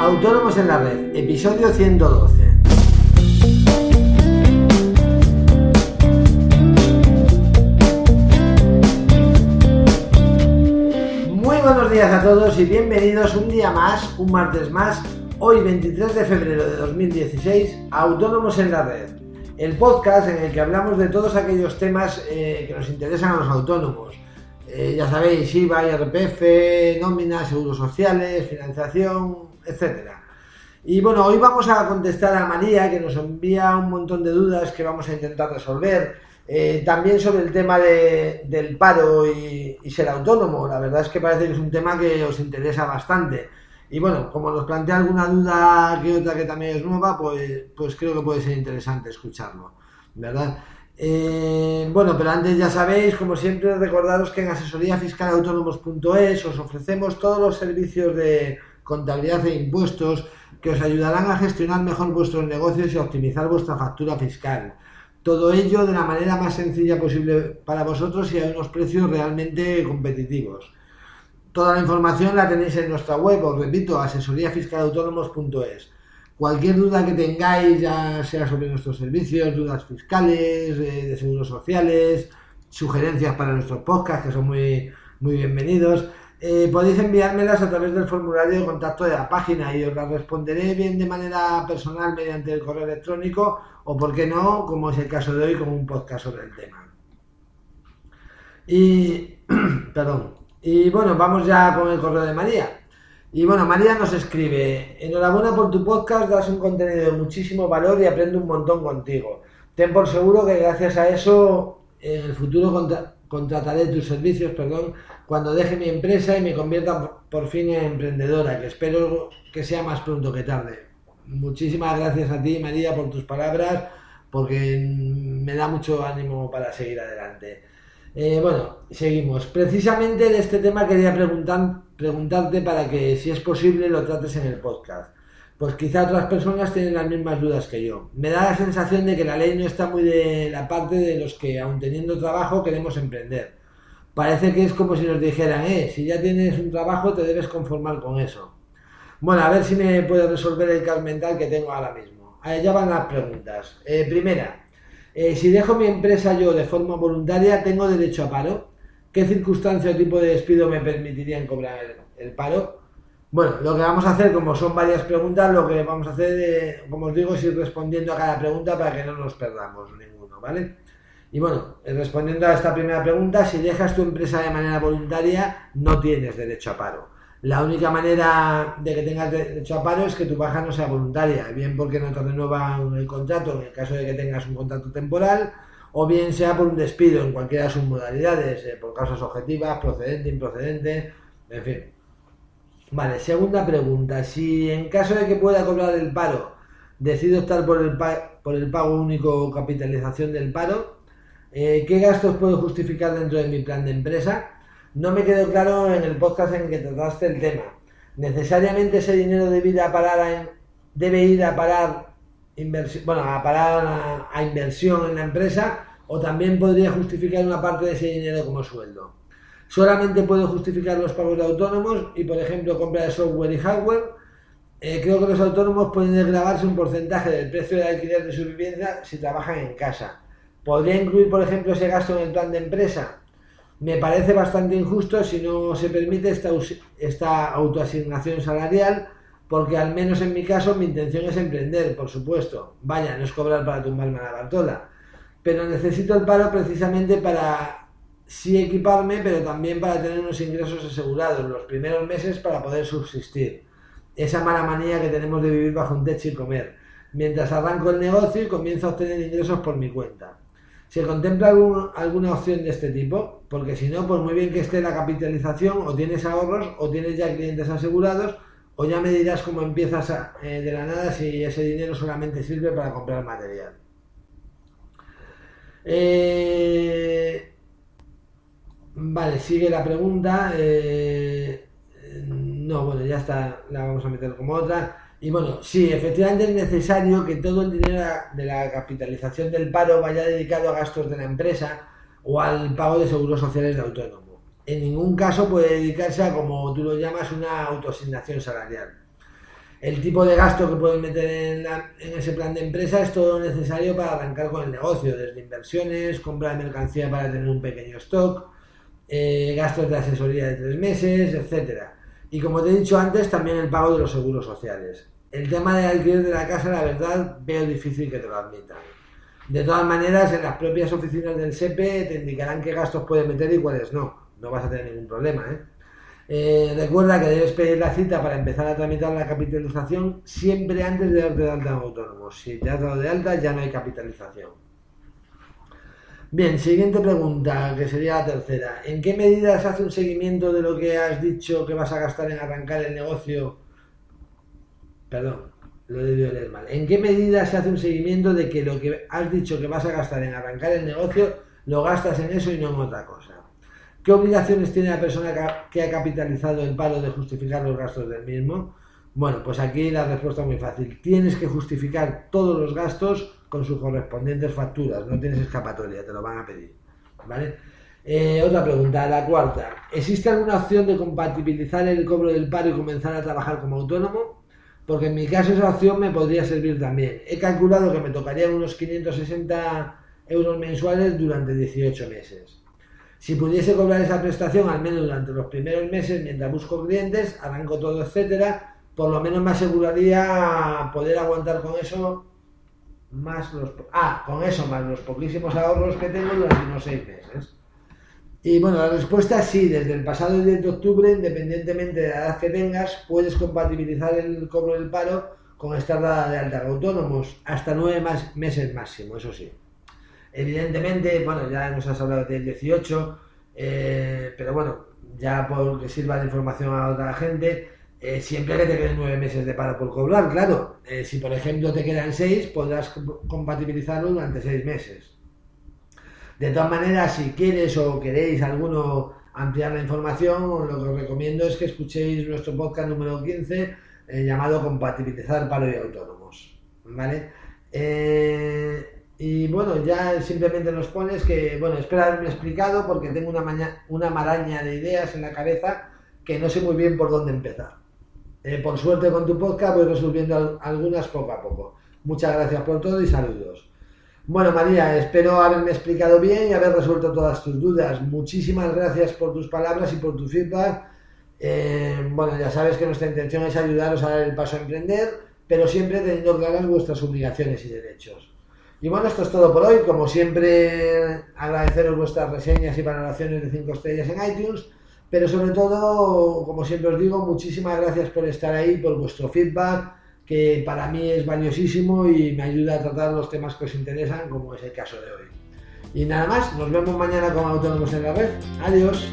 Autónomos en la Red, episodio 112. Muy buenos días a todos y bienvenidos un día más, un martes más, hoy 23 de febrero de 2016, a Autónomos en la Red, el podcast en el que hablamos de todos aquellos temas eh, que nos interesan a los autónomos. Eh, ya sabéis, IVA, IRPF, nóminas, seguros sociales, financiación, etcétera. Y bueno, hoy vamos a contestar a María, que nos envía un montón de dudas que vamos a intentar resolver. Eh, también sobre el tema del paro y, ser autónomo. La verdad es que parece que es un tema que os interesa bastante. Y bueno, como nos plantea alguna duda que otra que también es nueva, pues, pues creo que puede ser interesante escucharlo, ¿verdad? Eh, bueno, pero antes ya sabéis, como siempre, recordaros que en asesoríafiscalautónomos.es os ofrecemos todos los servicios de contabilidad e impuestos que os ayudarán a gestionar mejor vuestros negocios y optimizar vuestra factura fiscal. Todo ello de la manera más sencilla posible para vosotros y a unos precios realmente competitivos. Toda la información la tenéis en nuestra web, os repito, asesoríafiscalautónomos.es. Cualquier duda que tengáis, ya sea sobre nuestros servicios, dudas fiscales, eh, de seguros sociales, sugerencias para nuestros podcasts, que son muy, muy bienvenidos, eh, podéis enviármelas a través del formulario de contacto de la página y os las responderé bien de manera personal mediante el correo electrónico o, por qué no, como es el caso de hoy, como un podcast sobre el tema. Y, perdón, y bueno, vamos ya con el correo de María. Y bueno, María nos escribe, enhorabuena por tu podcast, das un contenido de muchísimo valor y aprendo un montón contigo. Ten por seguro que gracias a eso en el futuro contrataré tus servicios, perdón, cuando deje mi empresa y me convierta por fin en emprendedora, que espero que sea más pronto que tarde. Muchísimas gracias a ti, María, por tus palabras, porque me da mucho ánimo para seguir adelante. Eh, bueno, seguimos. Precisamente de este tema quería preguntar, preguntarte para que, si es posible, lo trates en el podcast. Pues quizá otras personas tienen las mismas dudas que yo. Me da la sensación de que la ley no está muy de la parte de los que, aun teniendo trabajo, queremos emprender parece que es como si nos dijeran, eh, si ya tienes un trabajo te debes conformar con eso. Bueno, a ver si me puede resolver el caos mental que tengo ahora mismo. Allá van las preguntas. Eh, primera, eh, si dejo mi empresa yo de forma voluntaria, ¿tengo derecho a paro? ¿Qué circunstancia o tipo de despido me permitirían cobrar el, paro? Bueno, lo que vamos a hacer, como son varias preguntas, lo que vamos a hacer, eh, como os digo, es ir respondiendo a cada pregunta para que no nos perdamos ninguno, ¿vale? Y bueno, respondiendo a esta primera pregunta, si dejas tu empresa de manera voluntaria, no tienes derecho a paro. La única manera de que tengas derecho a paro es que tu baja no sea voluntaria, bien porque no te renuevan el contrato en el caso de que tengas un contrato temporal, o bien sea por un despido en cualquiera de sus modalidades, eh, por causas objetivas, procedente, improcedente, en fin. Vale, segunda pregunta. Si en caso de que pueda cobrar el paro, decido optar por el, por el pago único o capitalización del paro, eh, ¿Qué gastos puedo justificar dentro de mi plan de empresa? No me quedó claro en el podcast en que trataste el tema. ¿Necesariamente ese dinero debe ir a parar, debe ir a parar, bueno, a, parar a, inversión en la empresa o también podría justificar una parte de ese dinero como sueldo? Solamente puedo justificar los pagos de autónomos y, por ejemplo, compra de software y hardware. Eh, creo que los autónomos pueden desgravarse un porcentaje del precio de alquiler de su vivienda si trabajan en casa. ¿Podría incluir, por ejemplo, ese gasto en el plan de empresa? Me parece bastante injusto si no se permite esta, esta autoasignación salarial, porque al menos en mi caso mi intención es emprender, por supuesto. Vaya, no es cobrar para tumbarme a la bartola. Pero necesito el paro precisamente para sí equiparme, pero también para tener unos ingresos asegurados los primeros meses para poder subsistir. Esa mala manía que tenemos de vivir bajo un techo y comer. Mientras arranco el negocio y comienzo a obtener ingresos por mi cuenta. ¿Se contempla alguna opción de este tipo? Porque si no, pues muy bien que esté la capitalización, o tienes ahorros, o tienes ya clientes asegurados, o ya me dirás cómo empiezas eh, de la nada si ese dinero solamente sirve para comprar material. Eh, vale, sigue la pregunta. Eh, no, bueno, ya está, la vamos a meter como otra. Y bueno, sí, efectivamente es necesario que todo el dinero de la capitalización del paro vaya dedicado a gastos de la empresa o al pago de seguros sociales de autónomo. En ningún caso puede dedicarse a, como tú lo llamas, una autoasignación salarial. El tipo de gasto que puedes meter en, en, ese plan de empresa es todo necesario para arrancar con el negocio, desde inversiones, compra de mercancía para tener un pequeño stock, eh, gastos de asesoría de tres meses, etcétera. Y como te he dicho antes, también el pago de los seguros sociales. El tema del alquiler de la casa, la verdad, veo difícil que te lo admitan. De todas maneras, en las propias oficinas del SEPE te indicarán qué gastos puedes meter y cuáles no. No vas a tener ningún problema, ¿eh? Eh, recuerda que debes pedir la cita para empezar a tramitar la capitalización siempre antes de darte de alta en autónomo. Si te has dado de alta ya no hay capitalización. Bien, siguiente pregunta, que sería la tercera. ¿En qué medida se hace un seguimiento de lo que has dicho que vas a gastar en arrancar el negocio? Perdón, lo debido leer mal. ¿En qué medida se hace un seguimiento de que lo que has dicho que vas a gastar en arrancar el negocio lo gastas en eso y no en otra cosa? ¿Qué obligaciones tiene la persona que ha capitalizado el paro de justificar los gastos del mismo? Bueno, pues aquí la respuesta es muy fácil. Tienes que justificar todos los gastos con sus correspondientes facturas. No tienes escapatoria, te lo van a pedir. ¿Vale? Eh, otra pregunta, la cuarta. ¿Existe alguna opción de compatibilizar el cobro del paro y comenzar a trabajar como autónomo? Porque en mi caso esa opción me podría servir también. He calculado que me tocarían unos 560 euros mensuales durante 18 meses. Si pudiese cobrar esa prestación al menos durante los primeros meses mientras busco clientes, arranco todo, etcétera, por lo menos me aseguraría poder aguantar con eso más los ah, con eso más los poquísimos ahorros que tengo durante unos seis meses. Y bueno, la respuesta es sí, desde el pasado 10 de octubre, independientemente de la edad que tengas, puedes compatibilizar el cobro del paro con estar dada de alta autónomos hasta nueve meses máximo, eso sí. Evidentemente, bueno, ya nos has hablado del 18, eh, pero bueno, ya porque sirva de información a otra gente, eh, siempre que te queden nueve meses de paro por cobrar, claro. Eh, si por ejemplo te quedan seis, podrás compatibilizarlo durante seis meses. De todas maneras, si quieres o queréis alguno ampliar la información, lo que os recomiendo es que escuchéis nuestro podcast número 15 eh, llamado Compatibilizar paro y autónomos. ¿Vale? y bueno, ya simplemente nos pones que, bueno, espero haberme explicado porque tengo una, una maraña de ideas en la cabeza que no sé muy bien por dónde empezar. Eh, por suerte con tu podcast voy resolviendo algunas poco a poco. Muchas gracias por todo y saludos. Bueno, María, espero haberme explicado bien y haber resuelto todas tus dudas. Muchísimas gracias por tus palabras y por tu feedback. Eh, bueno, ya sabes que nuestra intención es ayudaros a dar el paso a emprender, pero siempre teniendo claras vuestras obligaciones y derechos. Y bueno, esto es todo por hoy. Como siempre, agradeceros vuestras reseñas y valoraciones de 5 estrellas en iTunes pero sobre todo, como siempre os digo, muchísimas gracias por estar ahí, por vuestro feedback, que para mí es valiosísimo y me ayuda a tratar los temas que os interesan, como es el caso de hoy. Y nada más, nos vemos mañana con Autónomos en la Red. Adiós.